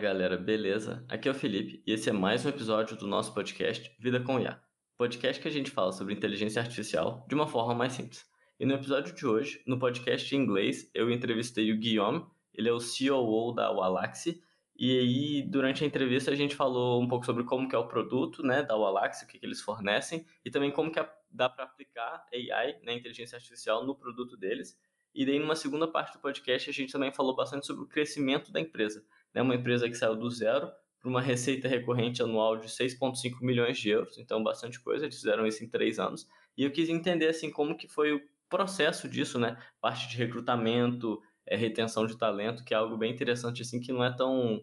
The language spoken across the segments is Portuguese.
Galera, beleza? Aqui é o Felipe e esse é mais um episódio do nosso podcast Vida com IA. Podcast que a gente fala sobre inteligência artificial de uma forma mais simples. E no episódio de hoje, no podcast em inglês, eu entrevistei o Guillaume, ele é o COO da Walaxy, e aí durante a entrevista a gente falou um pouco sobre como que é o produto, né, da Walaxy, o que, que eles fornecem, e também como que dá para aplicar AI, né, inteligência artificial, no produto deles. E daí, numa segunda parte do podcast, a gente também falou bastante sobre o crescimento da empresa né, uma empresa que saiu do zero para uma receita recorrente anual de 6,5 milhões de euros, então bastante coisa, eles fizeram isso em três anos. E eu quis entender assim como que foi o processo disso, né? Parte de recrutamento, é, retenção de talento, que é algo bem interessante assim que não é tão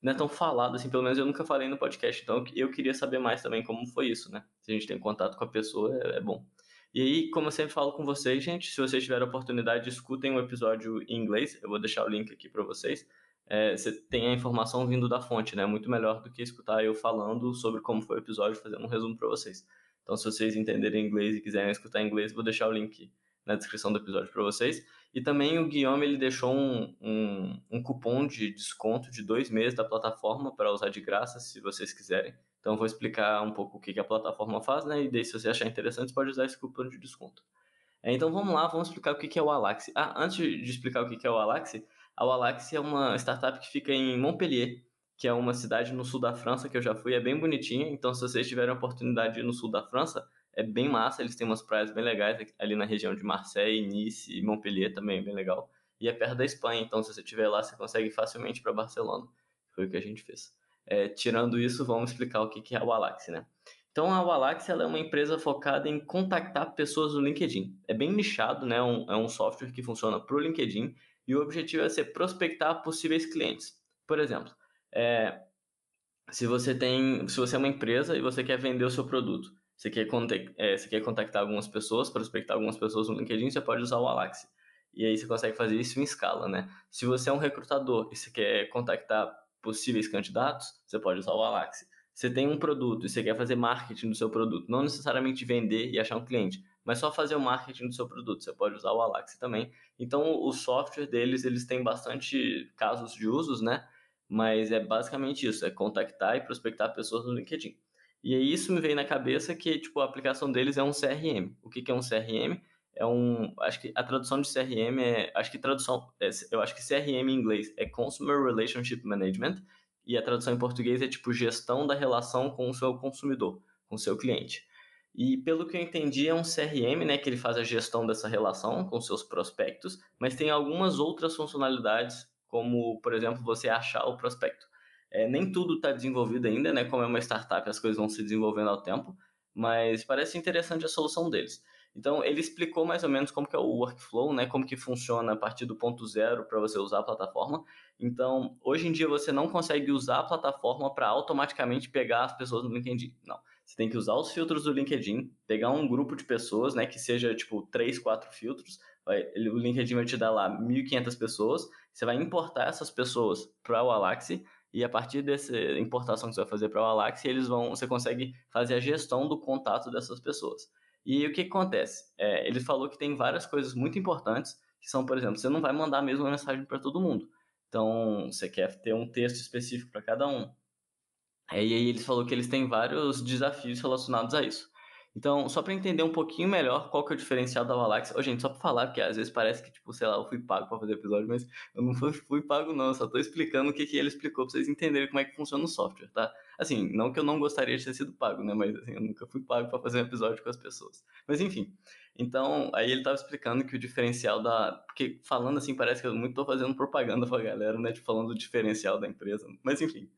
não é tão falado assim, pelo menos eu nunca falei no podcast, então eu queria saber mais também como foi isso, né? Se a gente tem contato com a pessoa, é, é bom. E aí, como eu sempre falo com vocês, gente, se vocês tiverem a oportunidade, escutem o um episódio em inglês, eu vou deixar o link aqui para vocês é, você tem a informação vindo da fonte, né? Muito melhor do que escutar eu falando sobre como foi o episódio, fazendo um resumo para vocês. Então, se vocês entenderem inglês e quiserem escutar inglês, vou deixar o link na descrição do episódio para vocês. E também o Guilherme ele deixou um, um, um, cupom de desconto de dois meses da plataforma para usar de graça, se vocês quiserem. Então, vou explicar um pouco o que, que a plataforma faz, né? E daí, se você achar interessante, pode usar esse cupom de desconto. É, então, vamos lá, vamos explicar o que, que é o Alaxi. Ah, antes de explicar o que, que é o Alaxi, a Walaxy é uma startup que fica em Montpellier, que é uma cidade no sul da França que eu já fui, é bem bonitinha. Então, se vocês tiverem a oportunidade de ir no sul da França, é bem massa. Eles têm umas praias bem legais ali na região de Marseille, Nice e Montpellier também, é bem legal. E é perto da Espanha, então se você estiver lá, você consegue facilmente para Barcelona. Foi o que a gente fez. É, tirando isso, vamos explicar o que é a Walaxy, né? Então, a ela é uma empresa focada em contactar pessoas no LinkedIn. É bem nichado, né? Um, é um software que funciona para o LinkedIn e o objetivo é ser prospectar possíveis clientes. Por exemplo, é, se você tem, se você é uma empresa e você quer vender o seu produto, você quer, é, você quer contactar algumas pessoas, prospectar algumas pessoas no LinkedIn, você pode usar o Alaxi. E aí você consegue fazer isso em escala, né? Se você é um recrutador e você quer contactar possíveis candidatos, você pode usar o Alaxi. Você tem um produto e você quer fazer marketing do seu produto, não necessariamente vender e achar um cliente, mas só fazer o marketing do seu produto. Você pode usar o Alaxi também. Então, o software deles, eles têm bastante casos de usos, né? Mas é basicamente isso, é contactar e prospectar pessoas no LinkedIn. E aí isso me veio na cabeça que, tipo, a aplicação deles é um CRM. O que, que é um CRM? É um, acho que a tradução de CRM é, acho que tradução, é, eu acho que CRM em inglês é Consumer Relationship Management e a tradução em português é tipo gestão da relação com o seu consumidor, com o seu cliente. E pelo que eu entendi, é um CRM, né, que ele faz a gestão dessa relação com seus prospectos, mas tem algumas outras funcionalidades, como, por exemplo, você achar o prospecto. É, nem tudo está desenvolvido ainda, né, como é uma startup, as coisas vão se desenvolvendo ao tempo, mas parece interessante a solução deles. Então, ele explicou mais ou menos como que é o workflow, né, como que funciona a partir do ponto zero para você usar a plataforma. Então, hoje em dia você não consegue usar a plataforma para automaticamente pegar as pessoas no LinkedIn. Não. Você tem que usar os filtros do LinkedIn, pegar um grupo de pessoas, né, que seja tipo três, quatro filtros. Vai, o LinkedIn vai te dar lá 1.500 pessoas. Você vai importar essas pessoas para o Alaxi e a partir dessa importação que você vai fazer para o Alaxi, eles vão, você consegue fazer a gestão do contato dessas pessoas. E o que, que acontece? É, ele falou que tem várias coisas muito importantes, que são, por exemplo, você não vai mandar a mesma mensagem para todo mundo. Então, você quer ter um texto específico para cada um. E aí eles falou que eles têm vários desafios relacionados a isso. Então, só para entender um pouquinho melhor qual que é o diferencial da Valax. Ô, gente, só para falar, porque às vezes parece que, tipo, sei lá, eu fui pago para fazer episódio, mas eu não fui, fui pago não, só tô explicando o que, que ele explicou para vocês entenderem como é que funciona o software, tá? Assim, não que eu não gostaria de ter sido pago, né? Mas assim, eu nunca fui pago para fazer um episódio com as pessoas. Mas enfim, então, aí ele tava explicando que o diferencial da. Porque falando assim, parece que eu muito tô fazendo propaganda pra galera, né? Tipo, falando do diferencial da empresa. Mas enfim.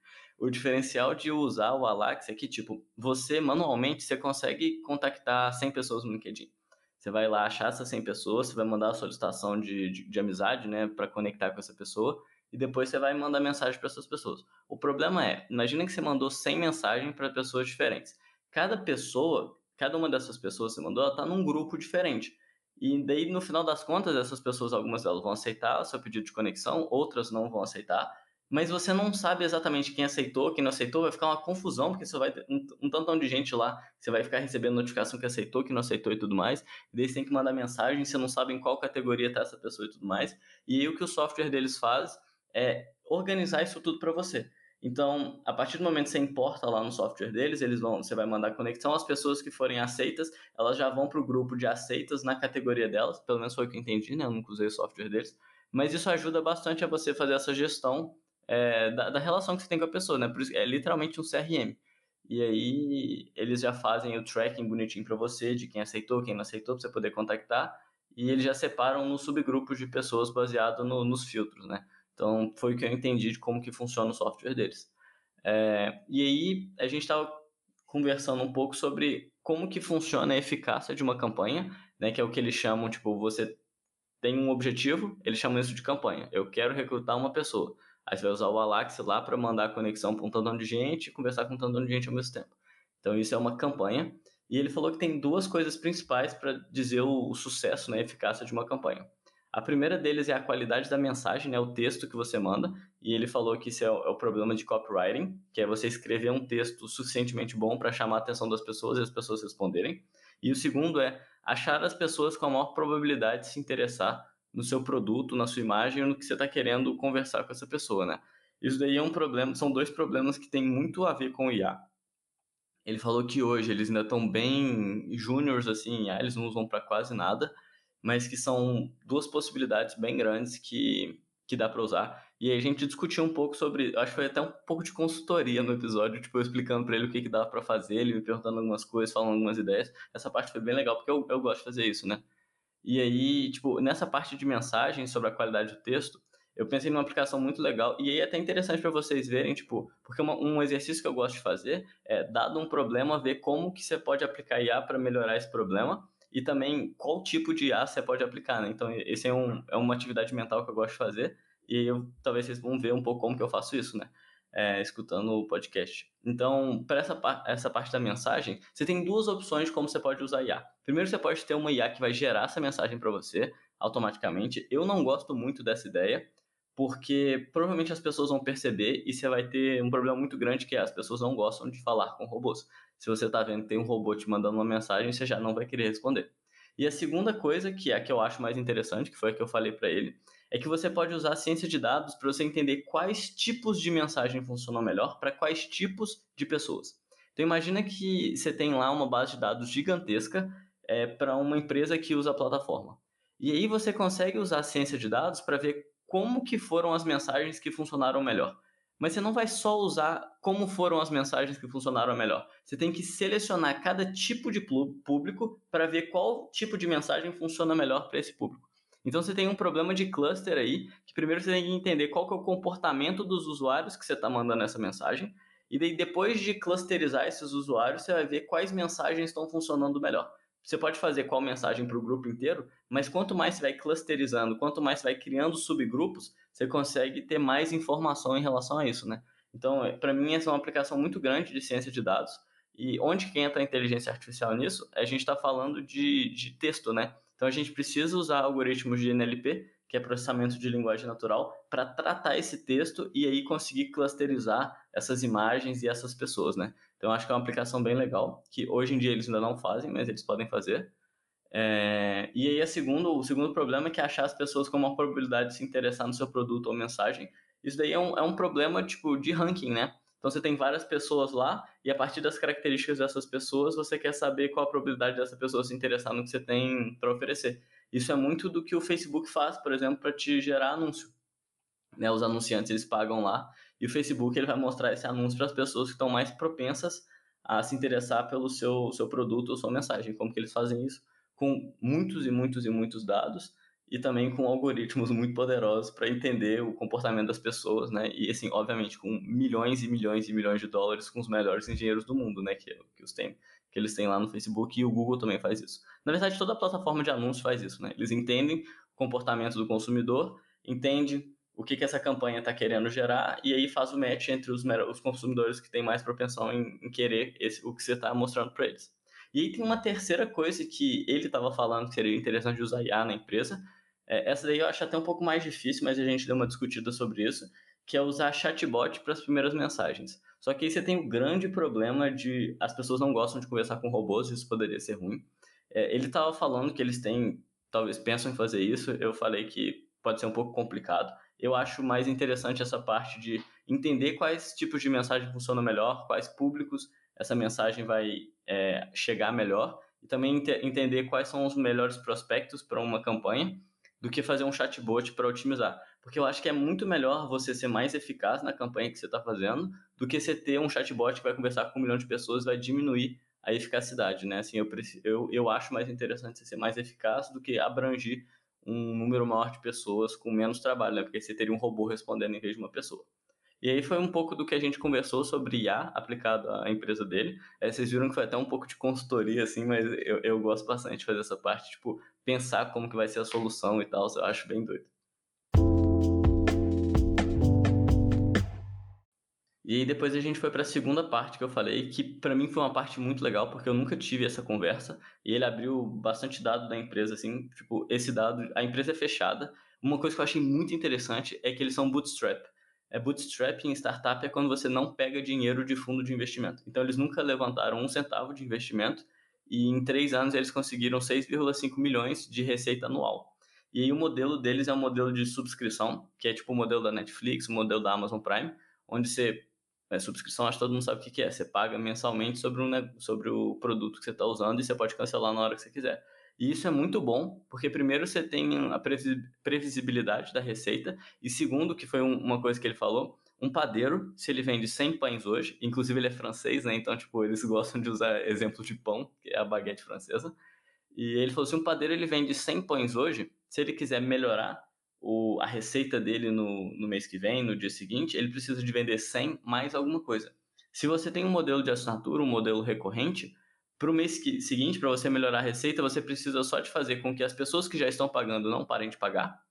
O diferencial de usar o Alax é que, tipo, você manualmente você consegue contactar 100 pessoas no LinkedIn. Você vai lá achar essas 100 pessoas, você vai mandar a solicitação de, de, de amizade, né, para conectar com essa pessoa, e depois você vai mandar mensagem para essas pessoas. O problema é, imagina que você mandou 100 mensagens para pessoas diferentes. Cada pessoa, cada uma dessas pessoas que você mandou, ela está num grupo diferente. E daí, no final das contas, essas pessoas, algumas delas vão aceitar o seu pedido de conexão, outras não vão aceitar mas você não sabe exatamente quem aceitou, quem não aceitou, vai ficar uma confusão, porque você vai ter um, um tantão de gente lá, você vai ficar recebendo notificação que aceitou, que não aceitou e tudo mais, e daí você tem que mandar mensagem, você não sabe em qual categoria está essa pessoa e tudo mais, e aí o que o software deles faz é organizar isso tudo para você. Então, a partir do momento que você importa lá no software deles, eles vão, você vai mandar conexão, as pessoas que forem aceitas, elas já vão para o grupo de aceitas na categoria delas, pelo menos foi o que eu entendi, né? Eu nunca usei o software deles, mas isso ajuda bastante a você fazer essa gestão é, da, da, relação que você tem com a pessoa, né? Por isso, é literalmente um CRM. E aí eles já fazem o tracking bonitinho para você de quem aceitou, quem não aceitou, para você poder contactar. E eles já separam nos subgrupos de pessoas baseado no, nos filtros, né? Então, foi o que eu entendi de como que funciona o software deles. É, e aí, a gente estava conversando um pouco sobre como que funciona a eficácia de uma campanha, né? Que é o que eles chamam, tipo, você tem um objetivo, eles chamam isso de campanha. Eu quero recrutar uma pessoa. Aí você vai usar o Alax lá para mandar a conexão para um tantão de gente e conversar com um tantão de gente ao mesmo tempo. Então, isso é uma campanha. E ele falou que tem duas coisas principais para dizer o, o sucesso, né, a eficácia de uma campanha. A primeira deles é a qualidade da mensagem, né, o texto que você manda, e ele falou que isso é o, é o problema de copywriting, que é você escrever um texto suficientemente bom para chamar a atenção das pessoas e as pessoas responderem. E o segundo é achar as pessoas com a maior probabilidade de se interessar no seu produto, na sua imagem, no que você está querendo conversar com essa pessoa, né? Isso daí é um problema, são dois problemas que têm muito a ver com o IA. Ele falou que hoje eles ainda estão bem júniores assim, IA, eles não usam para quase nada, mas que são duas possibilidades bem grandes que, que dá para usar. E aí a gente discutiu um pouco sobre, acho que foi até um pouco de consultoria no episódio, tipo, eu explicando para ele o que, que dava para fazer, ele me perguntando algumas coisas, falando algumas ideias. Essa parte foi bem legal, porque eu, eu gosto de fazer isso, né? E aí, tipo, nessa parte de mensagem sobre a qualidade do texto, eu pensei numa aplicação muito legal e aí é até interessante para vocês verem, tipo, porque uma, um exercício que eu gosto de fazer é, dado um problema, ver como que você pode aplicar IA para melhorar esse problema e também qual tipo de IA você pode aplicar, né? Então, esse é, um, é uma atividade mental que eu gosto de fazer e eu, talvez vocês vão ver um pouco como que eu faço isso, né? É, escutando o podcast. Então, para essa, essa parte da mensagem, você tem duas opções de como você pode usar IA. Primeiro, você pode ter uma IA que vai gerar essa mensagem para você automaticamente. Eu não gosto muito dessa ideia, porque provavelmente as pessoas vão perceber e você vai ter um problema muito grande que é as pessoas não gostam de falar com robôs. Se você está vendo tem um robô te mandando uma mensagem, você já não vai querer responder. E a segunda coisa, que é a que eu acho mais interessante, que foi a que eu falei para ele, é que você pode usar a ciência de dados para você entender quais tipos de mensagem funcionam melhor para quais tipos de pessoas. Então imagina que você tem lá uma base de dados gigantesca é, para uma empresa que usa a plataforma. E aí você consegue usar a ciência de dados para ver como que foram as mensagens que funcionaram melhor. Mas você não vai só usar como foram as mensagens que funcionaram melhor. Você tem que selecionar cada tipo de público para ver qual tipo de mensagem funciona melhor para esse público. Então você tem um problema de cluster aí, que primeiro você tem que entender qual que é o comportamento dos usuários que você está mandando essa mensagem, e daí depois de clusterizar esses usuários, você vai ver quais mensagens estão funcionando melhor. Você pode fazer qual mensagem para o grupo inteiro, mas quanto mais você vai clusterizando, quanto mais você vai criando subgrupos, você consegue ter mais informação em relação a isso, né? Então, é, para mim, essa é uma aplicação muito grande de ciência de dados. E onde que entra a inteligência artificial nisso? A gente está falando de, de texto, né? Então, a gente precisa usar algoritmos de NLP, que é processamento de linguagem natural, para tratar esse texto e aí conseguir clusterizar essas imagens e essas pessoas, né? Então, acho que é uma aplicação bem legal, que hoje em dia eles ainda não fazem, mas eles podem fazer. É... E aí, a segundo, o segundo problema é que achar as pessoas com uma probabilidade de se interessar no seu produto ou mensagem. Isso daí é um, é um problema, tipo, de ranking, né? Então, você tem várias pessoas lá e a partir das características dessas pessoas, você quer saber qual a probabilidade dessa pessoa se interessar no que você tem para oferecer. Isso é muito do que o Facebook faz, por exemplo, para te gerar anúncio. Né? Os anunciantes, eles pagam lá e o Facebook ele vai mostrar esse anúncio para as pessoas que estão mais propensas a se interessar pelo seu, seu produto ou sua mensagem. Como que eles fazem isso? Com muitos e muitos e muitos dados e também com algoritmos muito poderosos para entender o comportamento das pessoas, né? E assim, obviamente, com milhões e milhões e milhões de dólares com os melhores engenheiros do mundo, né? Que, que, os tem, que eles têm lá no Facebook e o Google também faz isso. Na verdade, toda plataforma de anúncio faz isso, né? Eles entendem o comportamento do consumidor, entendem o que, que essa campanha está querendo gerar e aí faz o match entre os, os consumidores que têm mais propensão em, em querer esse, o que você está mostrando para eles. E aí tem uma terceira coisa que ele estava falando que seria interessante usar IA na empresa. É, essa daí eu acho até um pouco mais difícil, mas a gente deu uma discutida sobre isso, que é usar chatbot para as primeiras mensagens. Só que aí você tem o grande problema de as pessoas não gostam de conversar com robôs, isso poderia ser ruim. É, ele estava falando que eles têm, talvez pensam em fazer isso, eu falei que pode ser um pouco complicado. Eu acho mais interessante essa parte de entender quais tipos de mensagem funcionam melhor, quais públicos essa mensagem vai é, chegar melhor e também ent entender quais são os melhores prospectos para uma campanha do que fazer um chatbot para otimizar. Porque eu acho que é muito melhor você ser mais eficaz na campanha que você está fazendo do que você ter um chatbot que vai conversar com um milhão de pessoas e vai diminuir a eficacidade, né? Assim, eu, eu, eu acho mais interessante você ser mais eficaz do que abranger um número maior de pessoas com menos trabalho, né? Porque você teria um robô respondendo em vez de uma pessoa. E aí foi um pouco do que a gente conversou sobre IA aplicado à empresa dele. É, vocês viram que foi até um pouco de consultoria, assim, mas eu, eu gosto bastante de fazer essa parte, tipo, pensar como que vai ser a solução e tal, eu acho bem doido. E aí depois a gente foi para a segunda parte que eu falei, que para mim foi uma parte muito legal, porque eu nunca tive essa conversa, e ele abriu bastante dado da empresa, assim, tipo, esse dado, a empresa é fechada. Uma coisa que eu achei muito interessante é que eles são bootstrap. É bootstrap em startup é quando você não pega dinheiro de fundo de investimento. Então eles nunca levantaram um centavo de investimento e em três anos eles conseguiram 6,5 milhões de receita anual. E aí o modelo deles é um modelo de subscrição, que é tipo o modelo da Netflix, o modelo da Amazon Prime, onde você é, subscrição, acho que todo mundo sabe o que é. Você paga mensalmente sobre, um, sobre o produto que você está usando e você pode cancelar na hora que você quiser. E isso é muito bom, porque primeiro você tem a previsibilidade da receita, e segundo, que foi uma coisa que ele falou, um padeiro, se ele vende 100 pães hoje, inclusive ele é francês, né? Então, tipo, eles gostam de usar exemplos de pão, que é a baguete francesa. E ele falou: se um padeiro ele vende 100 pães hoje, se ele quiser melhorar o, a receita dele no, no mês que vem, no dia seguinte, ele precisa de vender 100 mais alguma coisa. Se você tem um modelo de assinatura, um modelo recorrente, para o mês que, seguinte, para você melhorar a receita, você precisa só de fazer com que as pessoas que já estão pagando não parem de pagar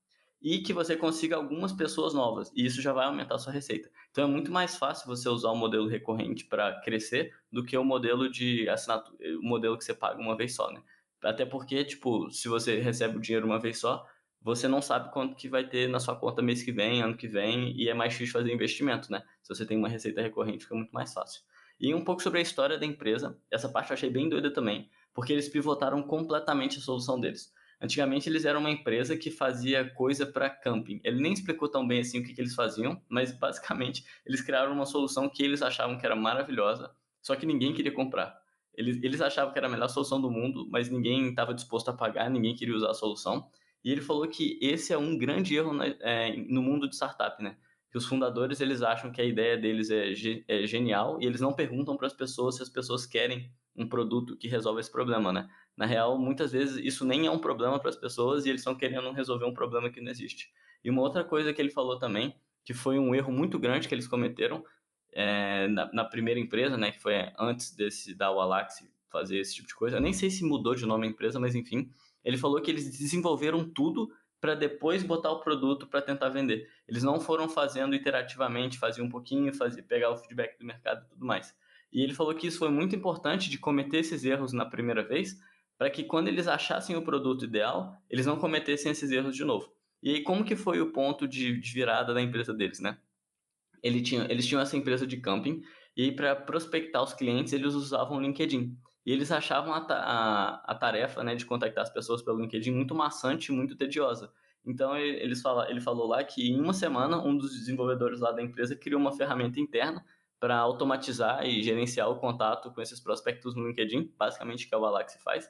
e que você consiga algumas pessoas novas. E isso já vai aumentar a sua receita. Então é muito mais fácil você usar o modelo recorrente para crescer do que o modelo de assinatura, o modelo que você paga uma vez só, né? Até porque, tipo, se você recebe o dinheiro uma vez só, você não sabe quanto que vai ter na sua conta mês que vem, ano que vem, e é mais difícil fazer investimento, né? Se você tem uma receita recorrente, fica muito mais fácil. E um pouco sobre a história da empresa, essa parte eu achei bem doida também, porque eles pivotaram completamente a solução deles. Antigamente eles eram uma empresa que fazia coisa para camping. Ele nem explicou tão bem assim o que, que eles faziam, mas basicamente eles criaram uma solução que eles achavam que era maravilhosa, só que ninguém queria comprar. Eles, eles achavam que era a melhor solução do mundo, mas ninguém estava disposto a pagar, ninguém queria usar a solução. E ele falou que esse é um grande erro na, é, no mundo de startup, né? Que os fundadores eles acham que a ideia deles é, é genial e eles não perguntam para as pessoas se as pessoas querem um produto que resolve esse problema, né? Na real, muitas vezes isso nem é um problema para as pessoas e eles estão querendo resolver um problema que não existe. E uma outra coisa que ele falou também, que foi um erro muito grande que eles cometeram é, na, na, primeira empresa, né? Que foi antes desse da Walaxy fazer esse tipo de coisa. Eu nem sei se mudou de nome a empresa, mas enfim, ele falou que eles desenvolveram tudo para depois botar o produto para tentar vender. Eles não foram fazendo iterativamente, faziam um pouquinho, fazia, pegar o feedback do mercado e tudo mais. E ele falou que isso foi muito importante de cometer esses erros na primeira vez, para que quando eles achassem o produto ideal, eles não cometessem esses erros de novo. E aí, como que foi o ponto de, de virada da empresa deles, né? Ele tinha, eles tinham essa empresa de camping, e aí para prospectar os clientes, eles usavam o LinkedIn. E eles achavam a, a, a tarefa né, de contactar as pessoas pelo LinkedIn muito maçante, muito tediosa. Então eles fala, ele falou lá que em uma semana um dos desenvolvedores lá da empresa criou uma ferramenta interna para automatizar e gerenciar o contato com esses prospectos no LinkedIn, basicamente que é o Alax faz.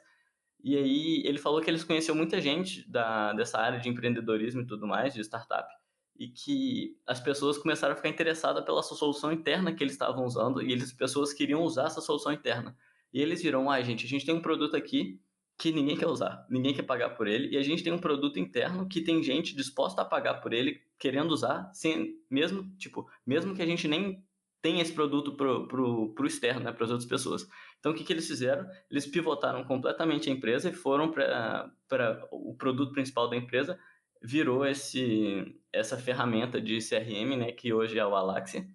E aí ele falou que eles conheceram muita gente da, dessa área de empreendedorismo e tudo mais, de startup, e que as pessoas começaram a ficar interessadas pela solução interna que eles estavam usando e as pessoas queriam usar essa solução interna. E eles viram, ah, gente, a gente tem um produto aqui que ninguém quer usar, ninguém quer pagar por ele, e a gente tem um produto interno que tem gente disposta a pagar por ele, querendo usar, sem, mesmo, tipo, mesmo que a gente nem tenha esse produto pro, pro, pro externo, né, para as outras pessoas. Então, o que, que eles fizeram? Eles pivotaram completamente a empresa e foram para o produto principal da empresa, virou esse, essa ferramenta de CRM, né, que hoje é o Alaxia,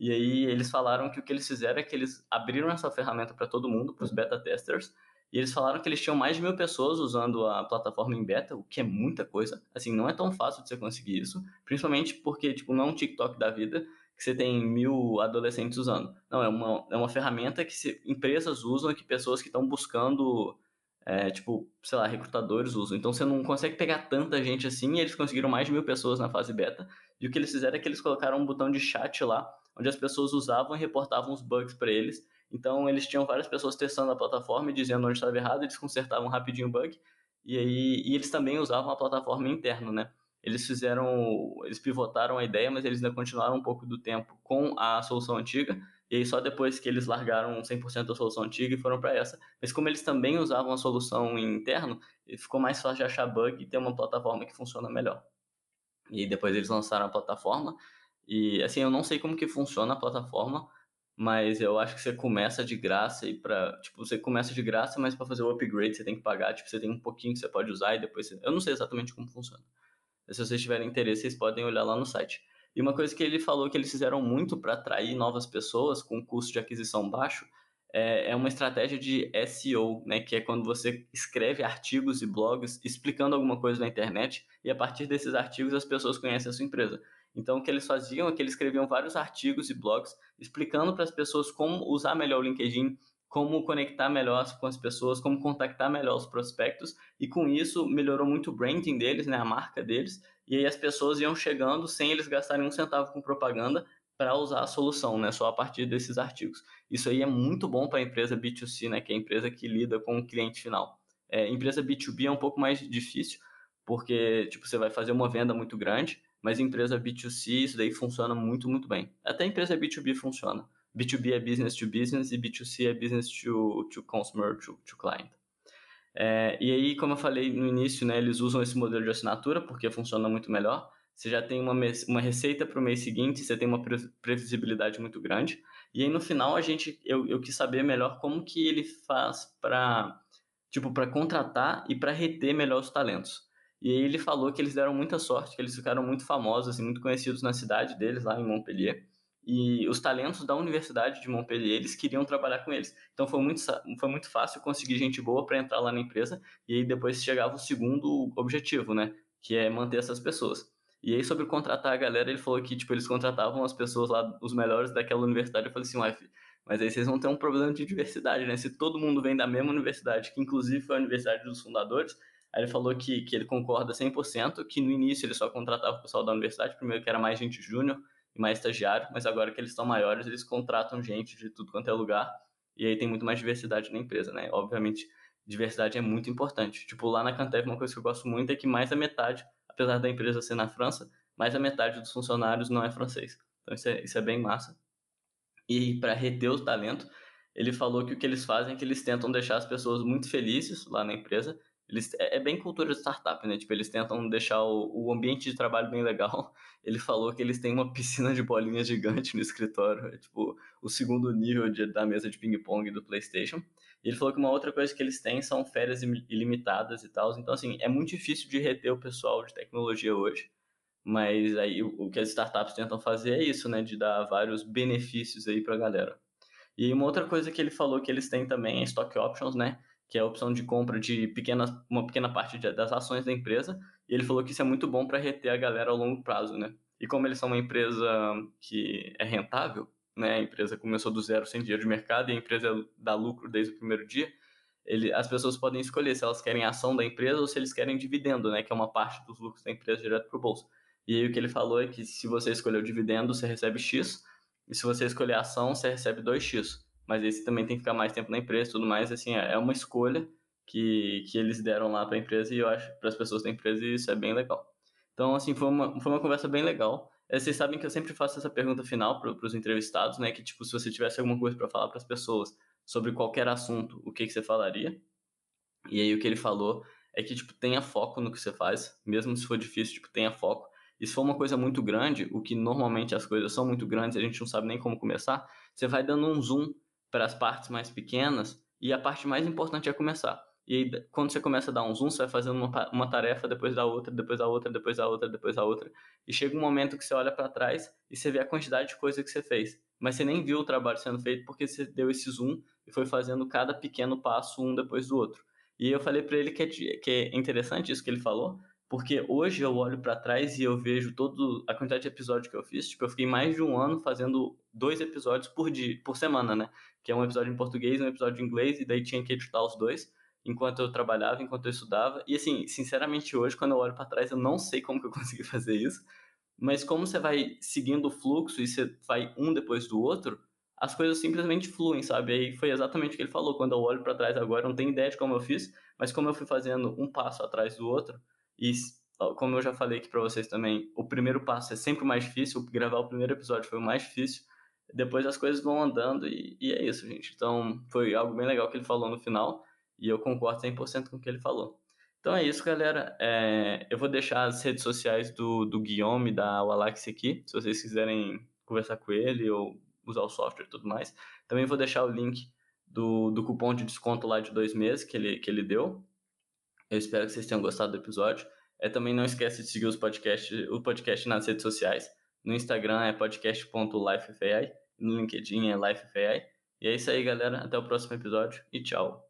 e aí eles falaram que o que eles fizeram é que eles abriram essa ferramenta para todo mundo, para os beta testers, e eles falaram que eles tinham mais de mil pessoas usando a plataforma em beta, o que é muita coisa. Assim, não é tão fácil de você conseguir isso, principalmente porque tipo não é um TikTok da vida que você tem mil adolescentes usando. Não, é uma, é uma ferramenta que se, empresas usam e que pessoas que estão buscando é, tipo, sei lá, recrutadores usam. Então você não consegue pegar tanta gente assim e eles conseguiram mais de mil pessoas na fase beta. E o que eles fizeram é que eles colocaram um botão de chat lá, onde as pessoas usavam e reportavam os bugs para eles. Então eles tinham várias pessoas testando a plataforma e dizendo onde estava errado, eles consertavam rapidinho o bug. E aí e eles também usavam a plataforma interna, né? Eles fizeram, eles pivotaram a ideia, mas eles ainda continuaram um pouco do tempo com a solução antiga. E aí só depois que eles largaram 100% da solução antiga e foram para essa. Mas como eles também usavam a solução interno, ficou mais fácil de achar bug e ter uma plataforma que funciona melhor. E depois eles lançaram a plataforma. E assim, eu não sei como que funciona a plataforma, mas eu acho que você começa de graça e para tipo, você começa de graça, mas para fazer o upgrade você tem que pagar, tipo, você tem um pouquinho que você pode usar e depois você... eu não sei exatamente como funciona. Se vocês tiverem interesse, vocês podem olhar lá no site. E uma coisa que ele falou que eles fizeram muito para atrair novas pessoas com custo de aquisição baixo é, é uma estratégia de SEO, né, que é quando você escreve artigos e blogs explicando alguma coisa na internet e a partir desses artigos as pessoas conhecem a sua empresa. Então, o que eles faziam é que eles escreviam vários artigos e blogs explicando para as pessoas como usar melhor o LinkedIn, como conectar melhor com as pessoas, como contactar melhor os prospectos, e com isso melhorou muito o branding deles, né, a marca deles, e aí as pessoas iam chegando sem eles gastarem um centavo com propaganda para usar a solução, né, só a partir desses artigos. Isso aí é muito bom para a empresa B2C, né, que é a empresa que lida com o cliente final. É, empresa B2B é um pouco mais difícil, porque tipo, você vai fazer uma venda muito grande, mas empresa B2C, isso daí funciona muito, muito bem. Até empresa B2B funciona. B2B é business to business e B2C é business to, to consumer, to, to client. É, e aí, como eu falei no início, né, eles usam esse modelo de assinatura porque funciona muito melhor. Você já tem uma, uma receita para o mês seguinte, você tem uma previsibilidade muito grande. E aí, no final, a gente, eu, eu quis saber melhor como que ele faz para tipo, para contratar e para reter melhor os talentos. E aí ele falou que eles deram muita sorte, que eles ficaram muito famosos, assim, muito conhecidos na cidade deles, lá em Montpellier. E os talentos da Universidade de Montpellier, eles queriam trabalhar com eles. Então foi muito, foi muito fácil conseguir gente boa para entrar lá na empresa. E aí depois chegava o segundo objetivo, né? Que é manter essas pessoas. E aí, sobre contratar a galera, ele falou que, tipo, eles contratavam as pessoas lá, os melhores daquela universidade. Eu falei assim, mas aí vocês vão ter um problema de diversidade, né? Se todo mundo vem da mesma universidade, que inclusive foi a universidade dos fundadores, Aí ele falou que, que ele concorda 100%, que no início ele só contratava o pessoal da universidade, primeiro que era mais gente júnior mais estagiário, mas agora que eles estão maiores, eles contratam gente de tudo quanto é lugar, e aí tem muito mais diversidade na empresa, né? Obviamente, diversidade é muito importante. Tipo, lá na Cantev, uma coisa que eu gosto muito é que mais da metade, apesar da empresa ser na França, mais da metade dos funcionários não é francês. Então isso é, isso é bem massa. E para reter o talento, ele falou que o que eles fazem é que eles tentam deixar as pessoas muito felizes lá na empresa eles, é, é bem cultura de startup, né? Tipo, eles tentam deixar o, o ambiente de trabalho bem legal. Ele falou que eles têm uma piscina de bolinhas gigante no escritório, é tipo o segundo nível de, da mesa de ping-pong do PlayStation. E ele falou que uma outra coisa que eles têm são férias ilimitadas e tal. Então, assim, é muito difícil de reter o pessoal de tecnologia hoje. Mas aí o, que as startups tentam fazer é isso, né? De dar vários benefícios aí pra galera. E uma outra coisa que ele falou que eles têm também é stock options, né? Que é a opção de compra de pequenas, uma pequena parte de, das ações da empresa, e ele falou que isso é muito bom para reter a galera ao longo prazo, né? E como eles são uma empresa que é rentável, né? A empresa começou do zero sem dinheiro de mercado e a empresa dá lucro desde o primeiro dia, ele, as pessoas podem escolher se elas querem ação da empresa ou se eles querem dividendo, né? Que é uma parte dos lucros da empresa direto para o bolso. E aí o que ele falou é que se você escolher o dividendo, você recebe X, e se você escolher ação, você recebe 2X mas esse também tem que ficar mais tempo na empresa tudo mais. Assim, é, é uma escolha que, que eles deram lá para a empresa e eu acho para as pessoas da empresa isso é bem legal. Então, assim, foi uma, foi uma conversa bem legal. É, vocês sabem que eu sempre faço essa pergunta final para os entrevistados, né? Que, tipo, se você tivesse alguma coisa para falar para as pessoas sobre qualquer assunto, o que, que você falaria? E aí o que ele falou é que, tipo, tenha foco no que você faz, mesmo se for difícil, tipo, tenha foco. E se for uma coisa muito grande, o que normalmente as coisas são muito grandes a gente não sabe nem como começar, você vai dando um zoom para as partes mais pequenas e a parte mais importante é começar. E aí, quando você começa a dar um zoom, você vai fazendo uma, uma tarefa depois da outra, depois da outra, depois da outra, depois da outra. E chega um momento que você olha para trás e você vê a quantidade de coisa que você fez. Mas você nem viu o trabalho sendo feito porque você deu esse zoom e foi fazendo cada pequeno passo um depois do outro. E eu falei para ele que é, que é interessante isso que ele falou, porque hoje eu olho para trás e eu vejo todo a quantidade de episódios que eu fiz. Tipo, eu fiquei mais de um ano fazendo dois episódios por dia, por semana, né? Que é um episódio em português e um episódio em inglês, e daí tinha que editar os dois enquanto eu trabalhava, enquanto eu estudava. E assim, sinceramente, hoje, quando eu olho para trás, eu não sei como que eu consegui fazer isso. mas como você vai seguindo o fluxo e você vai um depois do outro, as coisas simplesmente fluem, sabe? Aí foi exatamente o que ele falou. Quando eu olho para trás agora, eu não tenho ideia de como eu fiz, mas como eu fui fazendo um passo atrás do outro, e como eu já falei aqui para vocês também, o primeiro passo é sempre o mais difícil, gravar o primeiro episódio foi o mais difícil, depois as coisas vão andando e, e é isso, gente. Então, foi algo bem legal que ele falou no final, e eu concordo 100% com o que ele falou. Então é isso, galera. É, eu vou deixar as redes sociais do, do Guillaume, da Walax aqui, se vocês quiserem conversar com ele ou usar o software e tudo mais. Também vou deixar o link do, do cupom de desconto lá de dois meses que ele, que ele deu. Eu espero que vocês tenham gostado do episódio. É, também não esquece de seguir os podcast, o podcast nas redes sociais. No Instagram é podcast.lifefai, no LinkedIn é lifefai. E é isso aí, galera. Até o próximo episódio e tchau.